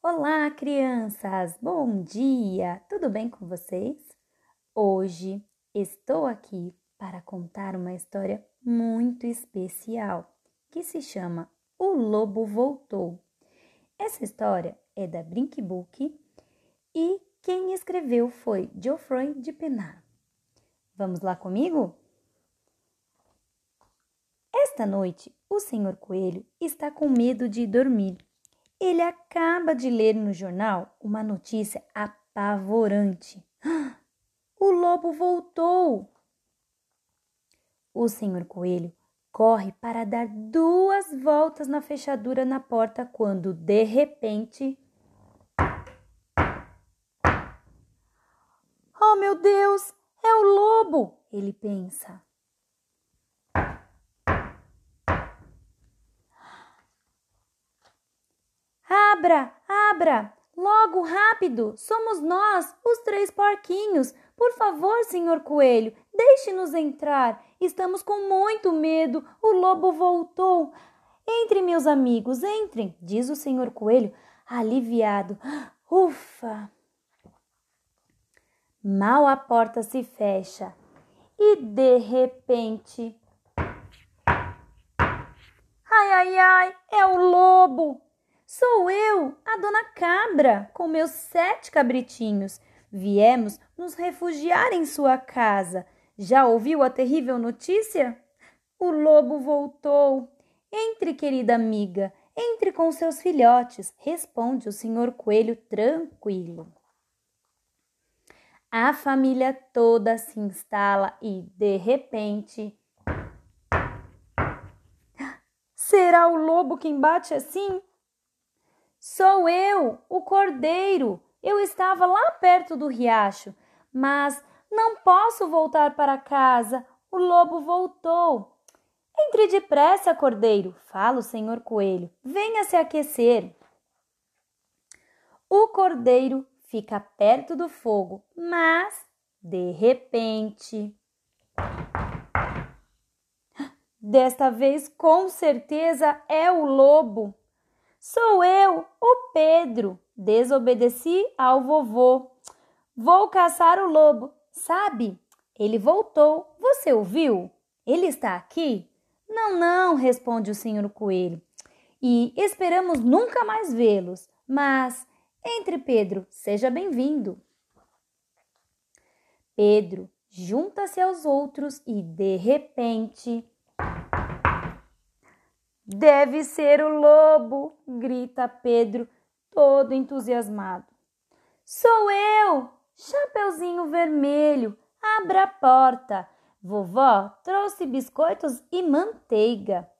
Olá, crianças! Bom dia! Tudo bem com vocês? Hoje estou aqui para contar uma história muito especial que se chama O Lobo Voltou. Essa história é da Brink Book e quem escreveu foi Geoffrey de Penar. Vamos lá comigo? Esta noite, o Senhor Coelho está com medo de dormir ele acaba de ler no jornal uma notícia apavorante. O lobo voltou! O senhor Coelho corre para dar duas voltas na fechadura na porta quando, de repente. Oh, meu Deus! É o lobo! Ele pensa. Abra, abra! Logo, rápido! Somos nós, os três porquinhos. Por favor, senhor coelho, deixe-nos entrar. Estamos com muito medo. O lobo voltou. Entre, meus amigos, entrem, diz o senhor coelho, aliviado. Ufa! Mal a porta se fecha e de repente. Ai, ai, ai, é o lobo! Sou eu, a dona Cabra, com meus sete cabritinhos. Viemos nos refugiar em sua casa. Já ouviu a terrível notícia? O lobo voltou. Entre, querida amiga, entre com seus filhotes, responde o senhor coelho tranquilo. A família toda se instala e, de repente. Será o lobo quem bate assim? Sou eu, o cordeiro. Eu estava lá perto do riacho, mas não posso voltar para casa. O lobo voltou. Entre depressa, cordeiro, fala o senhor coelho. Venha se aquecer. O cordeiro fica perto do fogo, mas de repente. Desta vez, com certeza, é o lobo. Sou eu, o Pedro. Desobedeci ao vovô. Vou caçar o lobo. Sabe? Ele voltou. Você ouviu? Ele está aqui? Não, não, responde o senhor coelho. E esperamos nunca mais vê-los. Mas entre, Pedro, seja bem-vindo. Pedro junta-se aos outros e, de repente, Deve ser o lobo, grita Pedro, todo entusiasmado. Sou eu, Chapeuzinho Vermelho, abra a porta. Vovó trouxe biscoitos e manteiga.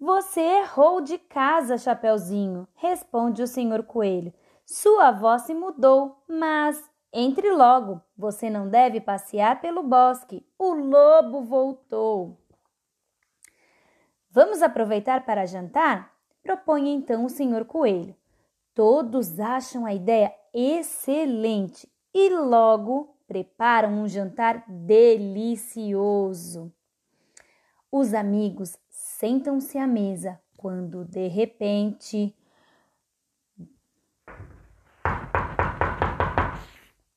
Você errou de casa, Chapeuzinho, responde o senhor Coelho. Sua avó se mudou, mas entre logo, você não deve passear pelo bosque. O lobo voltou. Vamos aproveitar para jantar? Propõe então o senhor Coelho. Todos acham a ideia excelente e logo preparam um jantar delicioso. Os amigos sentam-se à mesa quando de repente.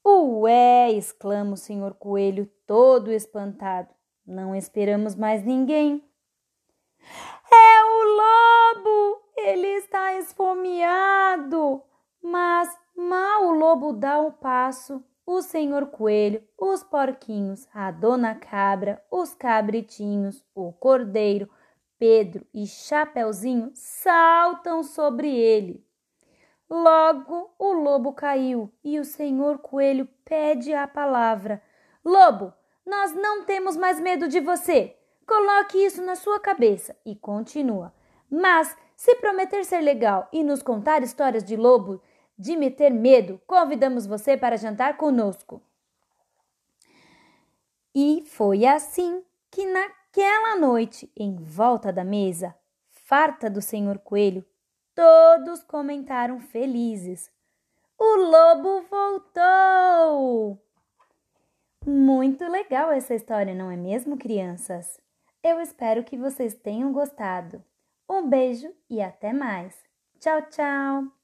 Ué! exclama o senhor Coelho, todo espantado. Não esperamos mais ninguém. É o lobo! Ele esfomeado! Mas mal o lobo dá um passo, o senhor coelho, os porquinhos, a dona cabra, os cabritinhos, o cordeiro, Pedro e Chapeuzinho saltam sobre ele. Logo o lobo caiu e o senhor coelho pede a palavra. Lobo, nós não temos mais medo de você. Coloque isso na sua cabeça e continua. Mas, se prometer ser legal e nos contar histórias de lobo de meter medo, convidamos você para jantar conosco. E foi assim que naquela noite, em volta da mesa, farta do senhor coelho, todos comentaram felizes. O lobo voltou! Muito legal essa história, não é mesmo, crianças? Eu espero que vocês tenham gostado. Um beijo e até mais. Tchau, tchau!